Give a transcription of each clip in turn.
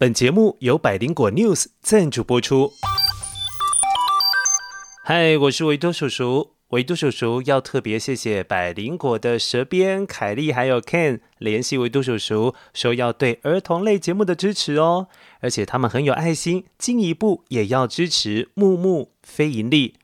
本节目由百灵果 News 赞助播出。嗨，我是维多叔叔。维多叔叔要特别谢谢百灵果的舌边凯莉还有 Ken 联系维多叔叔，说要对儿童类节目的支持哦。而且他们很有爱心，进一步也要支持木木非盈利。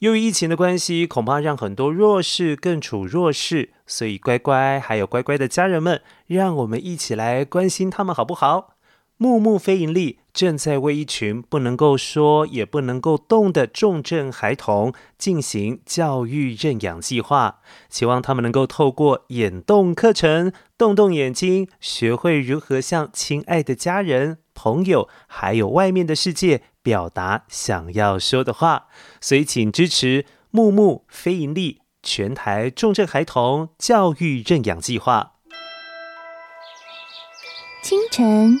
由于疫情的关系，恐怕让很多弱势更处弱势，所以乖乖还有乖乖的家人们，让我们一起来关心他们好不好？木木非营利正在为一群不能够说也不能够动的重症孩童进行教育认养计划，希望他们能够透过眼动课程动动眼睛，学会如何向亲爱的家人、朋友还有外面的世界表达想要说的话。所以，请支持木木非营利全台重症孩童教育认养计划。清晨。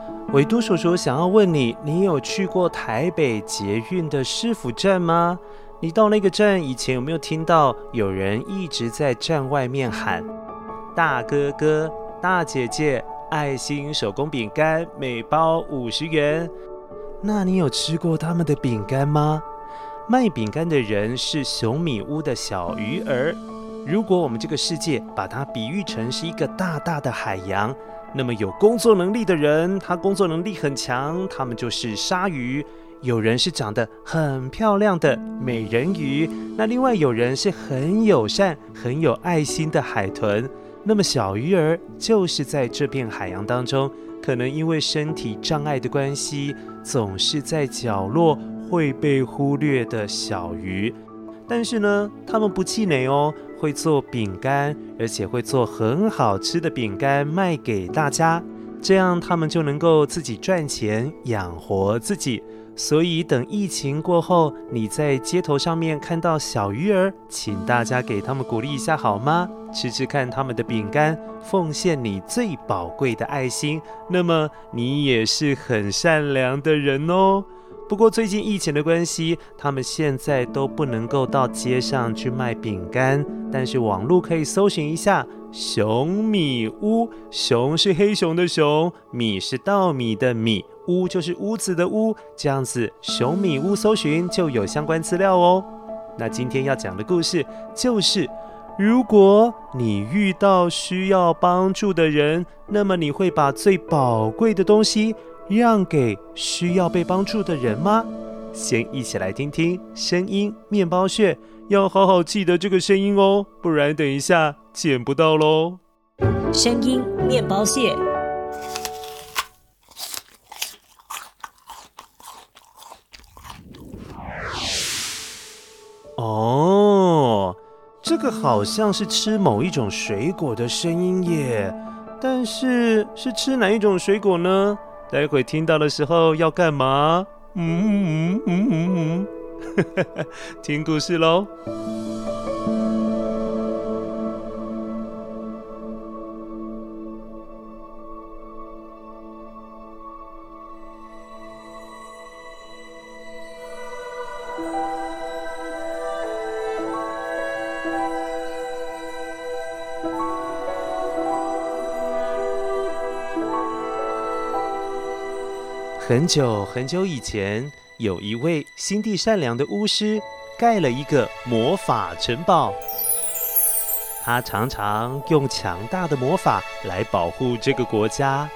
维多叔叔想要问你：你有去过台北捷运的市府站吗？你到那个站以前有没有听到有人一直在站外面喊“大哥哥、大姐姐，爱心手工饼干每包五十元”？那你有吃过他们的饼干吗？卖饼干的人是熊米屋的小鱼儿。如果我们这个世界把它比喻成是一个大大的海洋。那么有工作能力的人，他工作能力很强，他们就是鲨鱼；有人是长得很漂亮的美人鱼，那另外有人是很友善、很有爱心的海豚。那么小鱼儿就是在这片海洋当中，可能因为身体障碍的关系，总是在角落会被忽略的小鱼。但是呢，他们不气馁哦，会做饼干，而且会做很好吃的饼干卖给大家，这样他们就能够自己赚钱养活自己。所以等疫情过后，你在街头上面看到小鱼儿，请大家给他们鼓励一下好吗？吃吃看他们的饼干，奉献你最宝贵的爱心，那么你也是很善良的人哦。不过最近疫情的关系，他们现在都不能够到街上去卖饼干，但是网络可以搜寻一下“熊米屋”。熊是黑熊的熊，米是稻米的米，屋就是屋子的屋。这样子，熊米屋搜寻就有相关资料哦。那今天要讲的故事就是，如果你遇到需要帮助的人，那么你会把最宝贵的东西。让给需要被帮助的人吗？先一起来听听声音面包屑，要好好记得这个声音哦，不然等一下捡不到喽。声音面包屑。哦，这个好像是吃某一种水果的声音耶，但是是吃哪一种水果呢？待会听到的时候要干嘛？嗯嗯嗯嗯嗯，嗯，听故事喽。很久很久以前，有一位心地善良的巫师，盖了一个魔法城堡。他常常用强大的魔法来保护这个国家。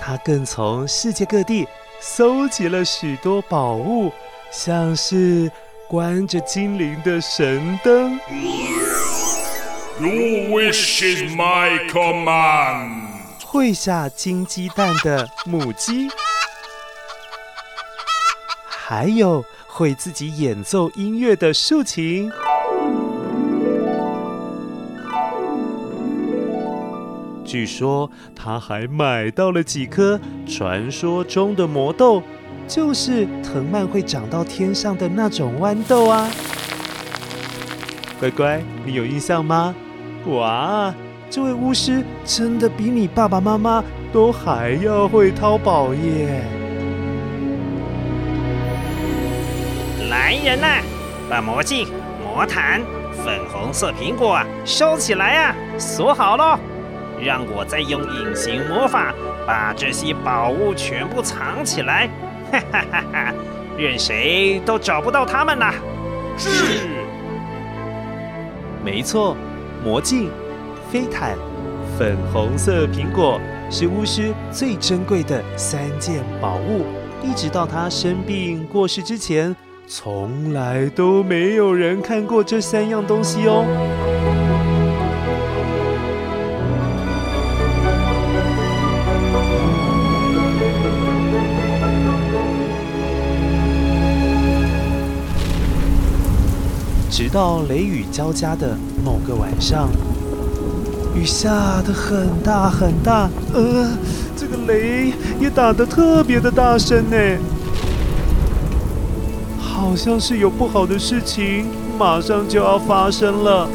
他更从世界各地搜集了许多宝物，像是关着精灵的神灯。Your wish is my command。会下金鸡蛋的母鸡。还有会自己演奏音乐的竖琴，据说他还买到了几颗传说中的魔豆，就是藤蔓会长到天上的那种豌豆啊！乖乖，你有印象吗？哇，这位巫师真的比你爸爸妈妈都还要会淘宝耶！来人呐，把魔镜、魔毯、粉红色苹果收起来啊，锁好喽！让我再用隐形魔法把这些宝物全部藏起来，哈 哈哈哈！任谁都找不到他们呐。是。没错，魔镜、飞毯、粉红色苹果是巫师最珍贵的三件宝物，一直到他生病过世之前。从来都没有人看过这三样东西哦。直到雷雨交加的某个晚上，雨下得很大很大，呃，这个雷也打得特别的大声呢。好像是有不好的事情马上就要发生了。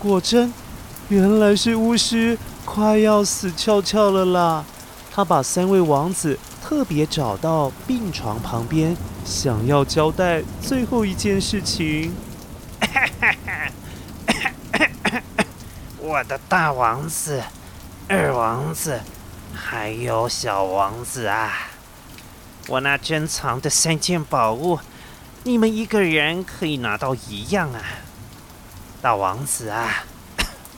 果真，原来是巫师快要死翘翘了啦！他把三位王子特别找到病床旁边，想要交代最后一件事情。我的大王子，二王子。还有小王子啊，我那珍藏的三件宝物，你们一个人可以拿到一样啊。大王子啊，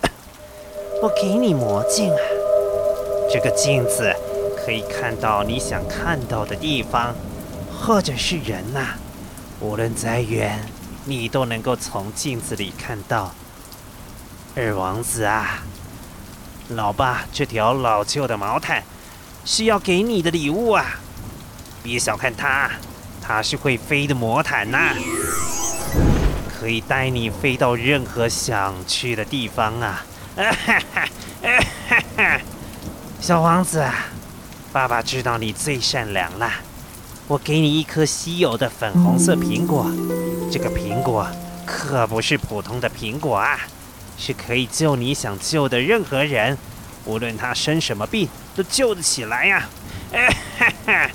我给你魔镜啊，这个镜子可以看到你想看到的地方，或者是人呐、无论再远，你都能够从镜子里看到。二王子啊。老爸，这条老旧的毛毯是要给你的礼物啊！别小看它，它是会飞的魔毯呐、可以带你飞到任何想去的地方啊！哈哈，哈哈小王子，爸爸知道你最善良了，我给你一颗稀有的粉红色苹果，这个苹果可不是普通的苹果啊！是可以救你想救的任何人，无论他生什么病，都救得起来呀！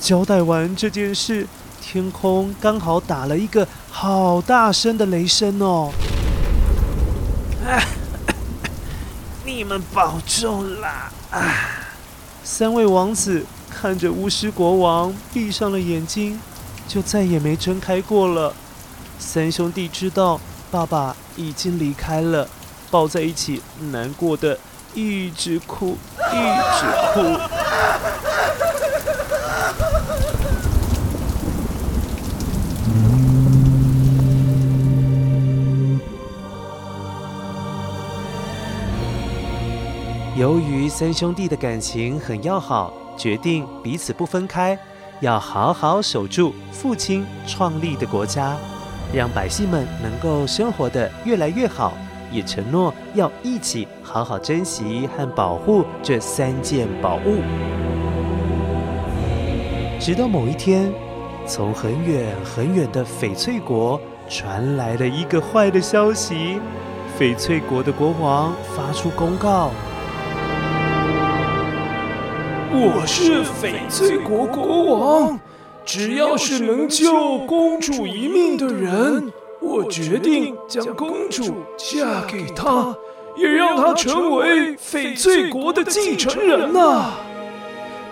交代完这件事，天空刚好打了一个好大声的雷声哦！你们保重啦！啊三位王子看着巫师国王闭上了眼睛，就再也没睁开过了。三兄弟知道。爸爸已经离开了，抱在一起，难过的一直哭，一直哭。由于三兄弟的感情很要好，决定彼此不分开，要好好守住父亲创立的国家。让百姓们能够生活得越来越好，也承诺要一起好好珍惜和保护这三件宝物。直到某一天，从很远很远的翡翠国传来了一个坏的消息，翡翠国的国王发出公告：我是翡翠国国王，只要是能救公主一命的人，我决定将公主嫁给他，也让他成为翡翠国的继承人呐。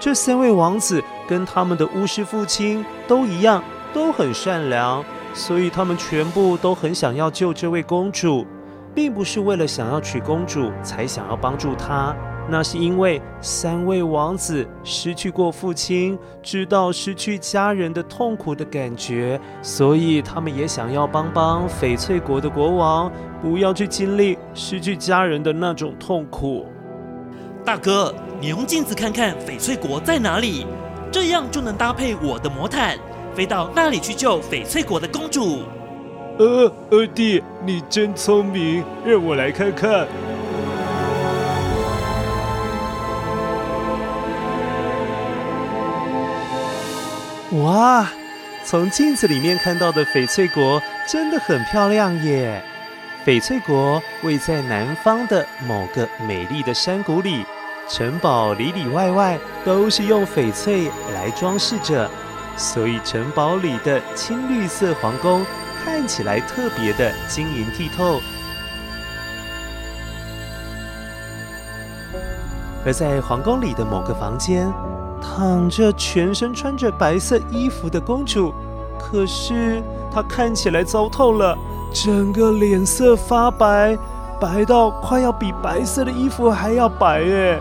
这三位王子跟他们的巫师父亲都一样，都很善良，所以他们全部都很想要救这位公主，并不是为了想要娶公主才想要帮助她。那是因为三位王子失去过父亲，知道失去家人的痛苦的感觉，所以他们也想要帮帮翡翠国的国王，不要去经历失去家人的那种痛苦。大哥，你用镜子看看翡翠国在哪里，这样就能搭配我的魔毯，飞到那里去救翡翠国的公主。呃，二弟，你真聪明，让我来看看。哇，从镜子里面看到的翡翠国真的很漂亮耶！翡翠国位在南方的某个美丽的山谷里，城堡里里外外都是用翡翠来装饰着，所以城堡里的青绿色皇宫看起来特别的晶莹剔透。而在皇宫里的某个房间，躺着全身穿着白色衣服的公主，可是她看起来糟透了，整个脸色发白，白到快要比白色的衣服还要白哎！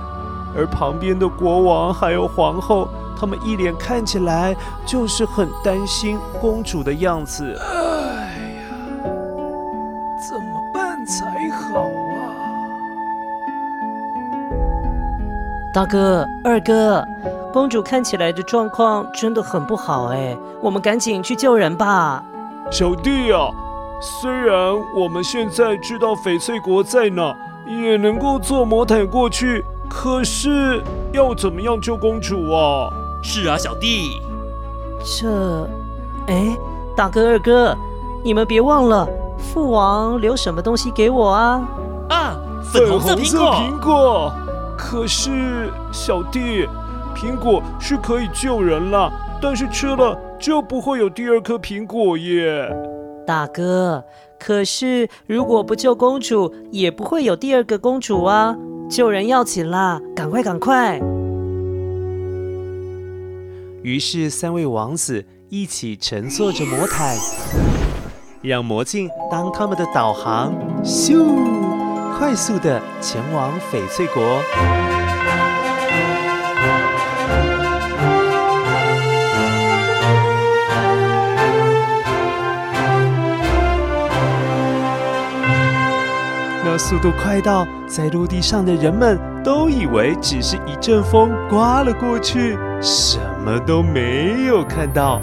而旁边的国王还有皇后，他们一脸看起来就是很担心公主的样子。哎呀，怎么办才好大哥，二哥。公主看起来的状况真的很不好哎，我们赶紧去救人吧。小弟啊，虽然我们现在知道翡翠国在哪，也能够坐魔毯过去，可是要怎么样救公主啊？是啊，小弟。这，哎，大哥二哥，你们别忘了父王留什么东西给我啊？啊，粉红色苹果。可是小弟。苹果是可以救人啦，但是吃了就不会有第二颗苹果耶。大哥，可是如果不救公主，也不会有第二个公主啊！救人要紧啦，赶快赶快！于是三位王子一起乘坐着魔毯，让魔镜当他们的导航，咻，快速的前往翡翠国。那速度快到，在陆地上的人们都以为只是一阵风刮了过去，什么都没有看到。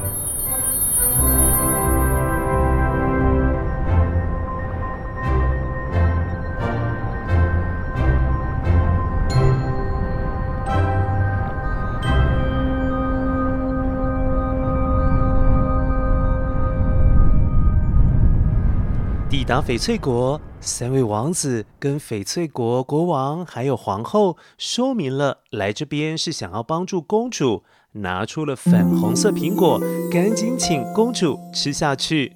抵达翡翠国。三位王子跟翡翠国国王还有皇后说明了，来这边是想要帮助公主，拿出了粉红色苹果，赶紧请公主吃下去。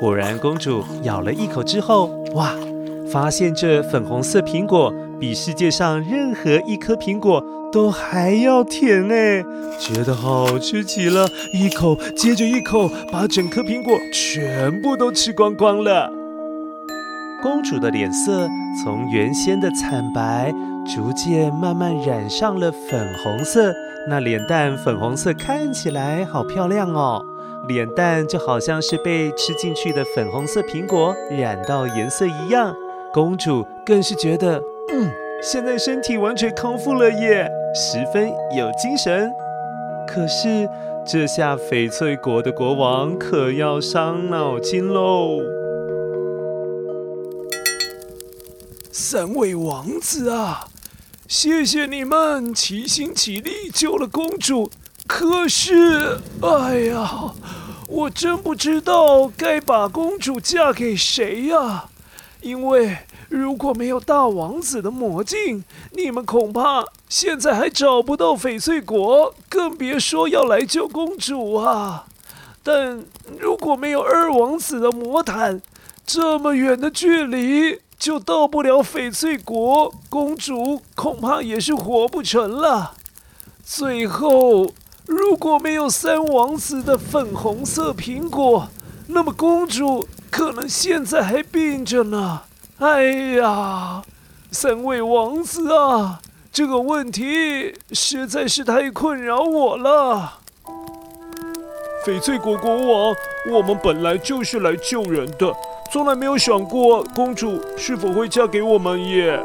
果然，公主咬了一口之后，哇，发现这粉红色苹果比世界上任何一颗苹果都还要甜哎，觉得好吃极了，一口接着一口，把整颗苹果全部都吃光光了。公主的脸色从原先的惨白，逐渐慢慢染上了粉红色，那脸蛋粉红色看起来好漂亮哦，脸蛋就好像是被吃进去的粉红色苹果染到颜色一样。公主更是觉得，嗯，现在身体完全康复了耶。十分有精神，可是这下翡翠国的国王可要伤脑筋喽。三位王子啊，谢谢你们齐心齐力救了公主。可是，哎呀，我真不知道该把公主嫁给谁呀，因为如果没有大王子的魔镜，你们恐怕现在还找不到翡翠国，更别说要来救公主啊！但如果没有二王子的魔毯，这么远的距离就到不了翡翠国，公主恐怕也是活不成了。最后，如果没有三王子的粉红色苹果，那么公主可能现在还病着呢。哎呀，三位王子啊，这个问题实在是太困扰我了。翡翠国国王，我们本来就是来救人的，从来没有想过公主是否会嫁给我们耶。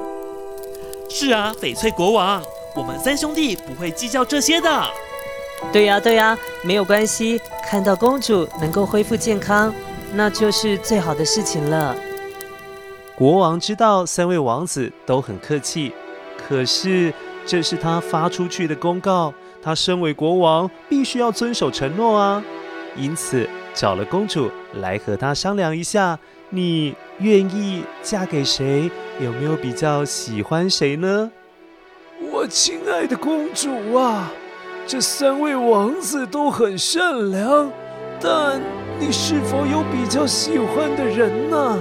是啊，翡翠国王，我们三兄弟不会计较这些的。对呀，对呀，没有关系，看到公主能够恢复健康，那就是最好的事情了。国王知道三位王子都很客气，可是这是他发出去的公告，他身为国王必须要遵守承诺啊。因此找了公主来和他商量一下，你愿意嫁给谁？有没有比较喜欢谁呢？我亲爱的公主啊，这三位王子都很善良，但你是否有比较喜欢的人呢？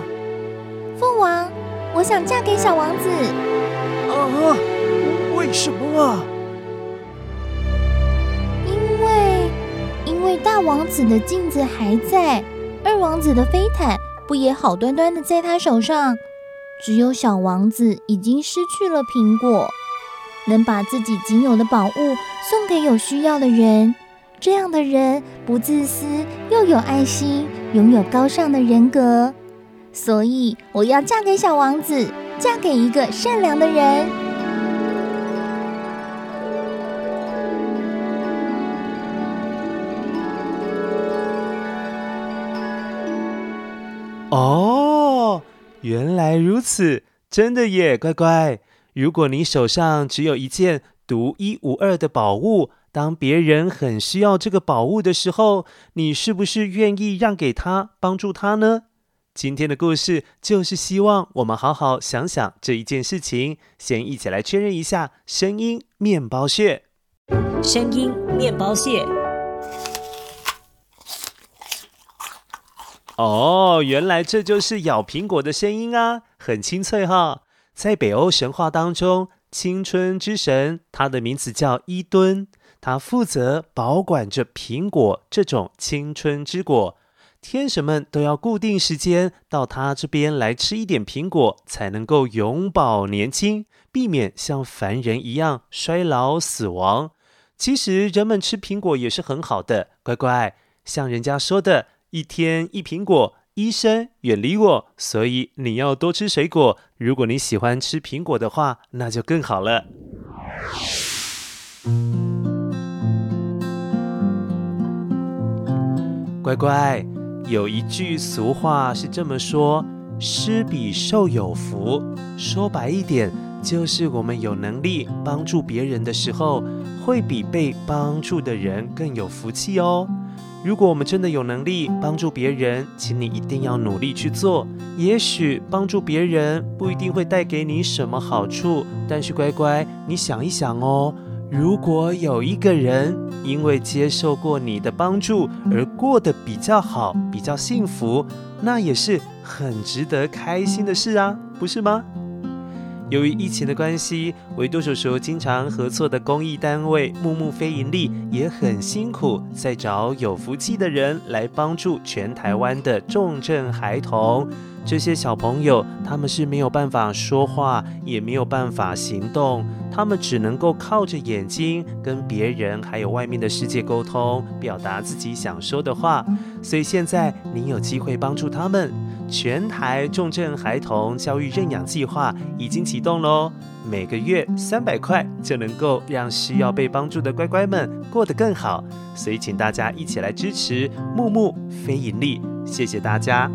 父王，我想嫁给小王子。啊？为什么啊？因为，因为大王子的镜子还在，二王子的飞毯不也好端端的在他手上？只有小王子已经失去了苹果，能把自己仅有的宝物送给有需要的人，这样的人不自私又有爱心，拥有高尚的人格。所以我要嫁给小王子，嫁给一个善良的人。哦，原来如此，真的耶，乖乖。如果你手上只有一件独一无二的宝物，当别人很需要这个宝物的时候，你是不是愿意让给他，帮助他呢？今天的故事就是希望我们好好想想这一件事情。先一起来确认一下声音面包屑。声音面包屑。哦，原来这就是咬苹果的声音啊，很清脆哈。在北欧神话当中，青春之神，他的名字叫伊敦，他负责保管着苹果这种青春之果。天神们都要固定时间到他这边来吃一点苹果，才能够永葆年轻，避免像凡人一样衰老死亡。其实人们吃苹果也是很好的，乖乖，像人家说的“一天一苹果，医生远离我”，所以你要多吃水果。如果你喜欢吃苹果的话，那就更好了。乖乖。有一句俗话是这么说：“施比受有福。”说白一点，就是我们有能力帮助别人的时候，会比被帮助的人更有福气哦。如果我们真的有能力帮助别人，请你一定要努力去做。也许帮助别人不一定会带给你什么好处，但是乖乖，你想一想哦。如果有一个人因为接受过你的帮助而过得比较好、比较幸福，那也是很值得开心的事啊，不是吗？由于疫情的关系，维多叔叔经常合作的公益单位木木非营利也很辛苦，在找有福气的人来帮助全台湾的重症孩童。这些小朋友他们是没有办法说话，也没有办法行动，他们只能够靠着眼睛跟别人还有外面的世界沟通，表达自己想说的话。所以现在你有机会帮助他们。全台重症孩童教育认养计划已经启动喽，每个月三百块就能够让需要被帮助的乖乖们过得更好，所以请大家一起来支持木木非盈利，谢谢大家。